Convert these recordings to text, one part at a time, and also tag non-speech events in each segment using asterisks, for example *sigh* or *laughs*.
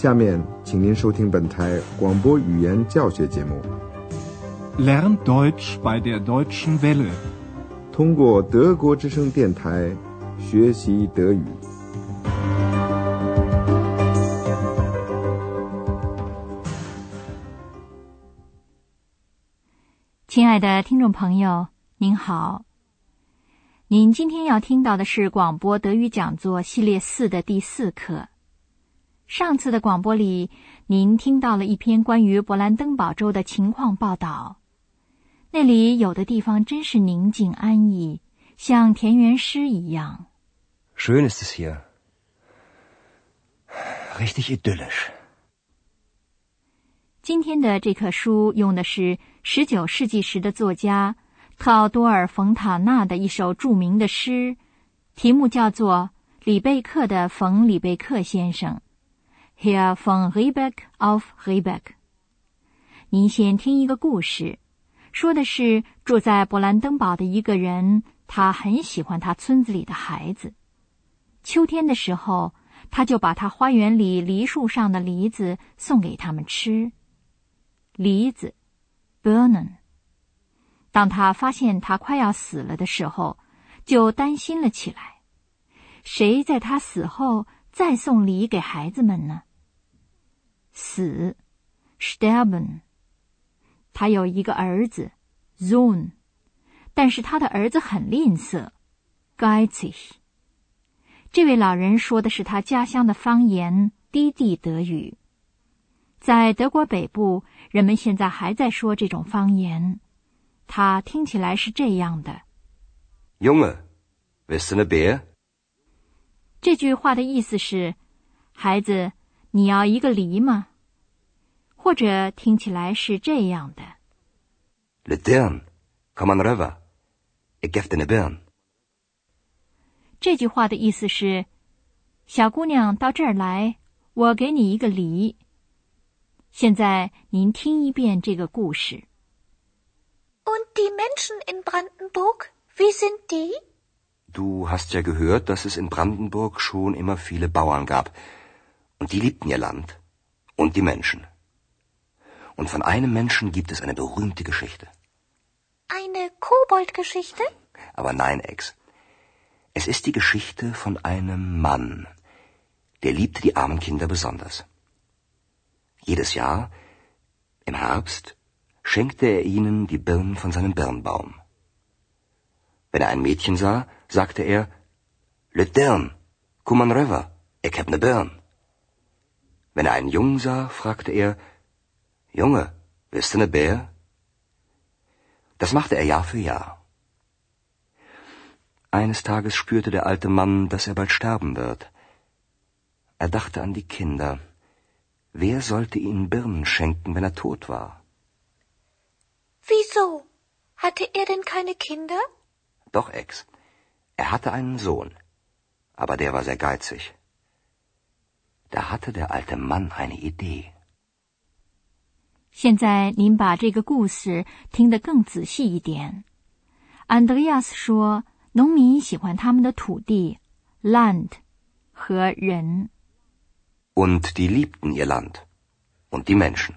下面，请您收听本台广播语言教学节目。Lern Deutsch bei der Deutschen Welle，通过德国之声电台学习德语。亲爱的听众朋友，您好。您今天要听到的是广播德语讲座系列四的第四课。上次的广播里，您听到了一篇关于勃兰登堡州的情况报道。那里有的地方真是宁静安逸，像田园诗一样。Schön ist es hier, richtig idyllisch。今天的这课书用的是十九世纪时的作家。特奥多尔·冯塔纳的一首著名的诗，题目叫做《里贝克的冯·里贝克先生》，Herr von Rebeck auf Rebeck。您先听一个故事，说的是住在勃兰登堡的一个人，他很喜欢他村子里的孩子。秋天的时候，他就把他花园里梨树上的梨子送给他们吃。梨子，Birnen。当他发现他快要死了的时候，就担心了起来。谁在他死后再送梨给孩子们呢？死，sterben。他有一个儿子，Sohn，但是他的儿子很吝啬，geizig。这位老人说的是他家乡的方言，低地德语。在德国北部，人们现在还在说这种方言。它听起来是这样的：“Junge，willst du eine Beer？” 这句话的意思是：“孩子，你要一个梨吗？”或者听起来是这样的：“Lydern，come on over，ich gebe dir eine Beer。”这句话的意思是：“小姑娘，到这儿来，我给你一个梨。”现在您听一遍这个故事。Und die Menschen in Brandenburg, wie sind die? Du hast ja gehört, dass es in Brandenburg schon immer viele Bauern gab. Und die liebten ihr Land und die Menschen. Und von einem Menschen gibt es eine berühmte Geschichte. Eine Koboldgeschichte? Aber nein, Ex. Es ist die Geschichte von einem Mann. Der liebte die armen Kinder besonders. Jedes Jahr, im Herbst, schenkte er ihnen die Birnen von seinem Birnbaum. Wenn er ein Mädchen sah, sagte er, Le Dirn, komm an River, ich hab ne Birn. Wenn er einen Jungen sah, fragte er, Junge, willst du ne Bär? Das machte er Jahr für Jahr. Eines Tages spürte der alte Mann, dass er bald sterben wird. Er dachte an die Kinder. Wer sollte ihnen Birnen schenken, wenn er tot war? Wieso? Hatte er denn keine Kinder? Doch, Ex. Er hatte einen Sohn. Aber der war sehr geizig. Da hatte der alte Mann eine Idee. 现在您把这个故事听得更仔细一点。安德烈亚斯说，农民喜欢他们的土地 （land） 和人。Und die liebten ihr Land und die Menschen.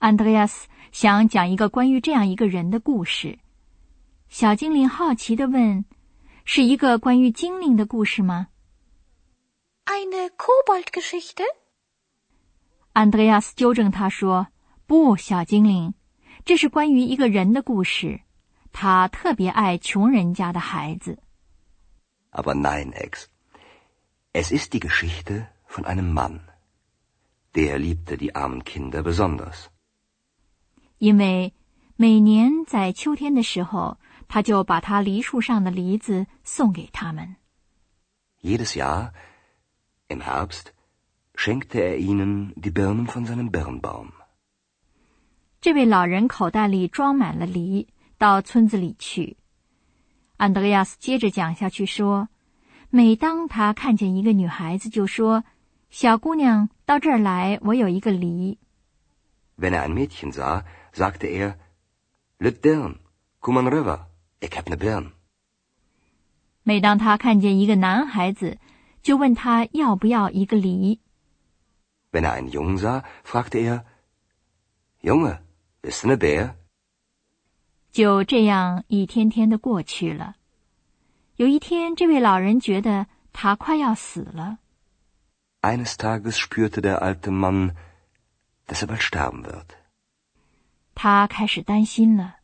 安德烈亚斯想讲一个关于这样一个人的故事。小精灵好奇地问：“是一个关于精灵的故事吗？”“Eine Koboldgeschichte。”安德烈亚斯纠正他说：“不，小精灵，这是关于一个人的故事。他特别爱穷人家的孩子。”“Aber nein, Ex. Es ist die Geschichte von einem Mann, der liebte die armen Kinder besonders.” 因为每年在秋天的时候，他就把他梨树上的梨子送给他们。Jedes Jahr im Herbst schenkte er ihnen die Birnen von seinem Birnbaum。这位老人口袋里装满了梨，到村子里去。安德烈亚斯接着讲下去说：“每当他看见一个女孩子，就说：‘小姑娘，到这儿来，我有一个梨。’” Wenn er ein Mädchen sah, sagte er, "Lüt Dirn, komm an rüber, ich hab ne Birn." 每当他看见一个男孩子，就问他要不要一个梨。Wenn er einen Jungen sah, fragte er, Junge, 就这样一天天的过去了。有一天，这位老人觉得他快要死了。Eines Tages spürte der alte Mann, dass er bald sterben wird. 他开始担心了：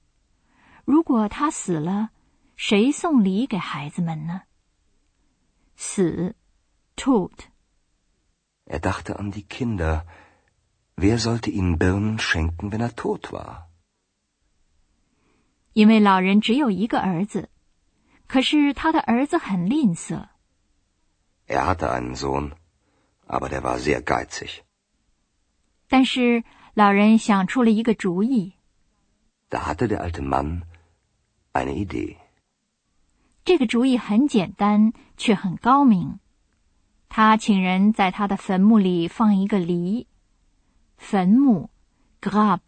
如果他死了，谁送礼给孩子们呢？死 （Tod）。Er dachte an die Kinder. Wer sollte ihnen Birnen schenken, wenn er tot war? 因为老人只有一个儿子，可是他的儿子很吝啬。Er hatte einen Sohn, aber der war sehr geizig. 但是老人想出了一个主意，Da hatte der alte Mann eine Idee. 这个主意很简单，却很高明。他请人在他的坟墓里放一个梨，坟墓 （grab）。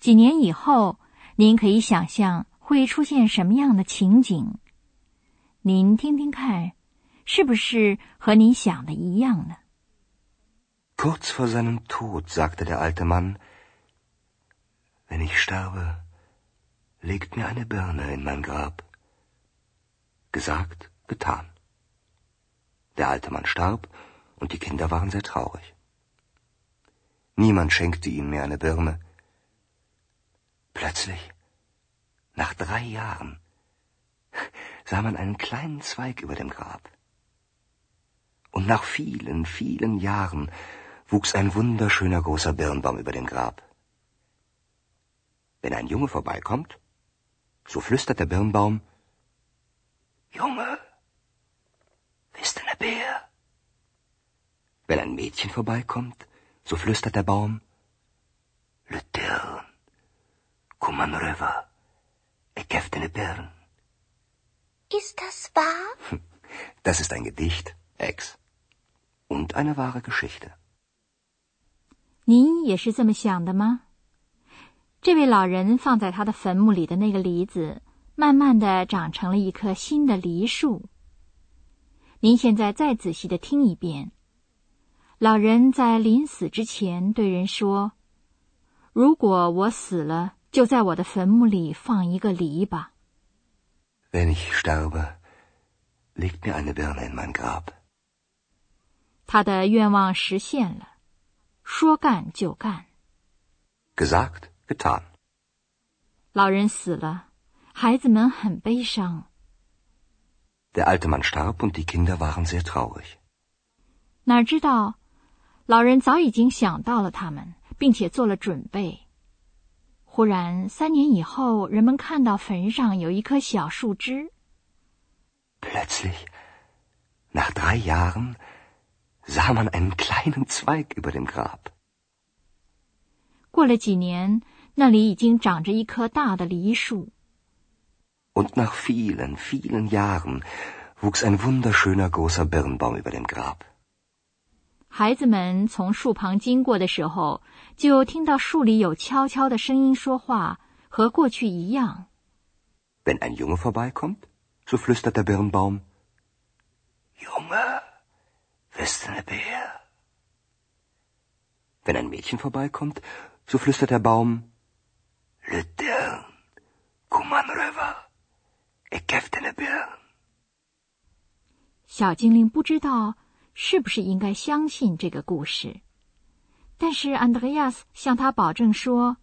几年以后，您可以想象会出现什么样的情景？您听听看，是不是和您想的一样呢？Kurz vor seinem Tod sagte der alte Mann, Wenn ich sterbe, legt mir eine Birne in mein Grab. Gesagt, getan. Der alte Mann starb und die Kinder waren sehr traurig. Niemand schenkte ihnen mehr eine Birne. Plötzlich, nach drei Jahren, *laughs* sah man einen kleinen Zweig über dem Grab. Und nach vielen, vielen Jahren wuchs ein wunderschöner großer Birnbaum über dem Grab. Wenn ein Junge vorbeikommt, so flüstert der Birnbaum, Junge, bist du ne Bär? Wenn ein Mädchen vorbeikommt, so flüstert der Baum, Lütern, Kuman River, ich gef dir ne Birn. Ist das wahr? Das ist ein Gedicht, Ex. Und eine wahre Geschichte. 您也是这么想的吗？这位老人放在他的坟墓里的那个梨子，慢慢的长成了一棵新的梨树。您现在再仔细的听一遍，老人在临死之前对人说：“如果我死了，就在我的坟墓里放一个梨吧。Wenn ich sterbe, legt mir eine Birne in mein Grab. ”他的愿望实现了，说干就干。Gesagt, getan. 老人死了，孩子们很悲伤。Der alte Mann starb und die Kinder waren sehr traurig. 哪知道，老人早已经想到了他们，并且做了准备。忽然，三年以后，人们看到坟上有一棵小树枝，Plötzlich, nach drei Jahren, sah man einen kleinen Zweig über dem Grab. 过了几年，那里已经长着一棵大的梨树。Und nach vielen, vielen Jahren wuchs ein wunderschöner großer Birnbaum über dem Grab. 孩子们从树旁经过的时候，就听到树里有悄悄的声音说话，和过去一样。Wenn ein Junge vorbeikommt, so flüstert der Birnbaum, Junge, bist du ne Bär? Wenn ein Mädchen vorbeikommt, so flüstert der Baum, Lütern, komm an River, ich gef dir ne Birn. 小精灵不知道是不是应该相信这个故事，但是安德烈亚斯向他保证说，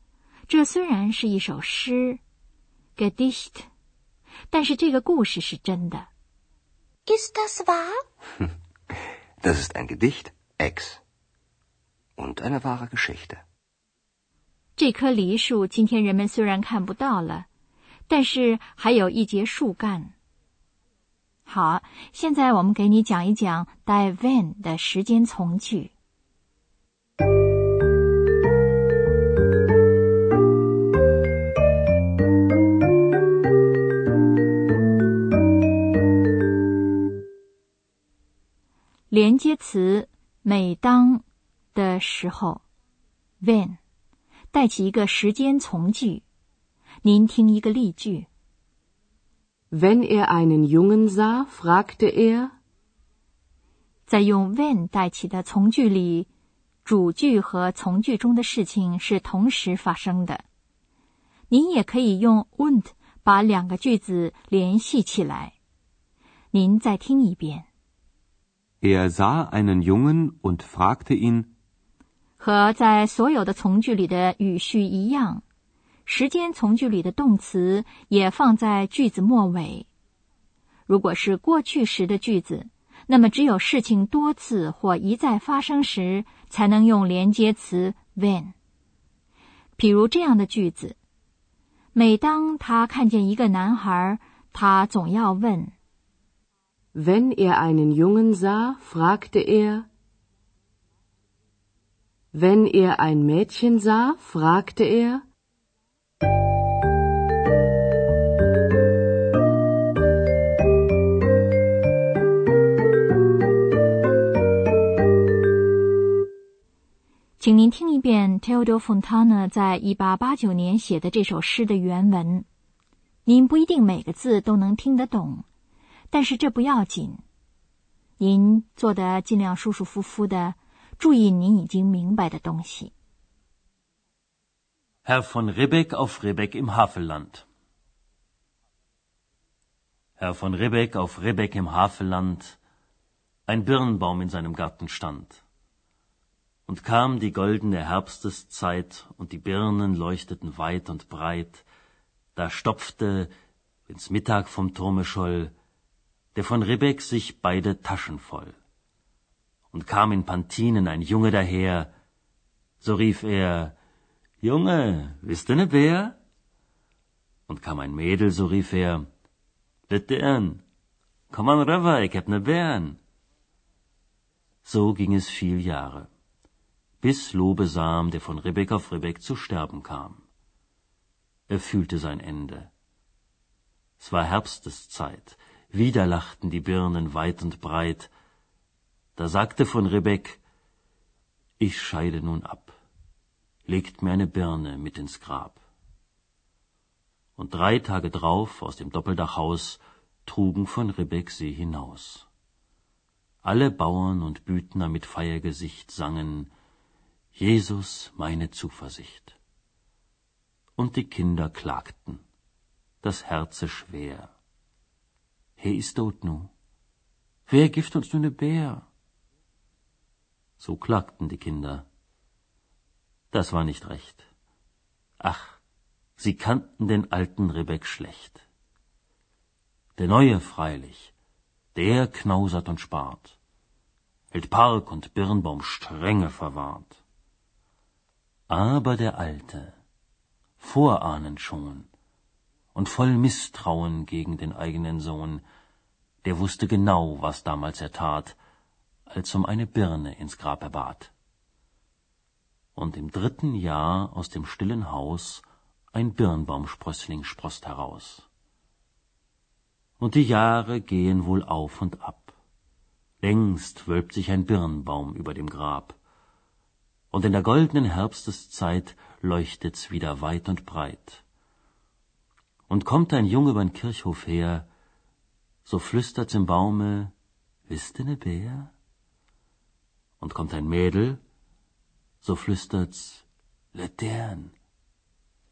这虽然是一首诗 （Gedicht），但是这个故事是真的。Ist das wahr? *laughs* Das ist ein Gedicht, Ex. Und eine wahre Geschichte. 这棵梨树今天人们虽然看不到了，但是还有一节树干。好，现在我们给你讲一讲 die wenn 的时间从句。连接词每当的时候，when 带起一个时间从句。您听一个例句：Wenn er einen Jungen sah, fragte er, 在用 when 代起的从句里，主句和从句中的事情是同时发生的。您也可以用 und 把两个句子联系起来。您再听一遍。Er sah einen Jungen und fragte ihn. 和在所有的从句里的语序一样，时间从句里的动词也放在句子末尾。如果是过去时的句子，那么只有事情多次或一再发生时，才能用连接词 when。比如这样的句子：每当他看见一个男孩，他总要问。Wenn er einen Jungen sah, fragte er. Wenn er ein Mädchen sah, fragte er. 请您听一遍 Teodor Fontana 在一八八九年写的这首诗的原文。您不一定每个字都能听得懂，但是这不要紧。您做的尽量舒舒服服的，注意您已经明白的东西。Herr von Ribbeck auf Ribbeck im Havelland. Herr von Ribbeck auf Ribbeck im Havelland, ein Birnbaum in seinem Garten stand. Und kam die goldene Herbsteszeit, und die Birnen leuchteten weit und breit, da stopfte, wenn's Mittag vom Turme scholl, der von Ribbeck sich beide Taschen voll. Und kam in Pantinen ein Junge daher, so rief er, Junge, bist du ne Bär? Und kam ein Mädel, so rief er, Bitte komm an rüber, ich hab ne Bären. So ging es viel Jahre bis Lobesam, der von Ribbeck auf Ribbeck zu sterben kam. Er fühlte sein Ende. Es war Herbsteszeit, wieder lachten die Birnen weit und breit. Da sagte von Ribbeck, ich scheide nun ab, legt mir eine Birne mit ins Grab. Und drei Tage drauf aus dem Doppeldachhaus trugen von Ribbeck sie hinaus. Alle Bauern und Büdner mit Feiergesicht sangen, Jesus meine Zuversicht. Und die Kinder klagten, das Herze schwer. He ist tot nu. Wer gift uns nu ne Bär? So klagten die Kinder. Das war nicht recht. Ach, sie kannten den alten Rebeck schlecht. Der Neue freilich, der knausert und spart, hält Park und Birnbaum strenge verwahrt. Aber der Alte, vorahnend schon und voll Misstrauen gegen den eigenen Sohn, der wusste genau, was damals er tat, als um eine Birne ins Grab er bat. Und im dritten Jahr aus dem stillen Haus ein Birnbaumsprössling sproßt heraus. Und die Jahre gehen wohl auf und ab. Längst wölbt sich ein Birnbaum über dem Grab und in der goldenen Herbsteszeit leuchtet's wieder weit und breit. Und kommt ein Junge übern Kirchhof her, so flüstert's im Baume, wisst ne Bär? Und kommt ein Mädel, so flüstert's, Letern,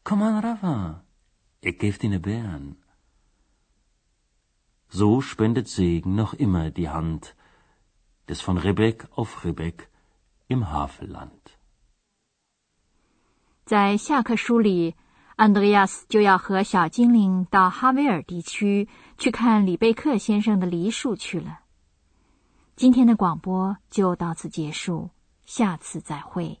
komm an Rava, ich geb dir ne Bären. So spendet Segen noch immer die Hand des von Ribbeck auf Ribbeck im Havelland。在下课书里，安德烈亚斯就要和小精灵到哈维尔地区去看里贝克先生的梨树去了。今天的广播就到此结束，下次再会。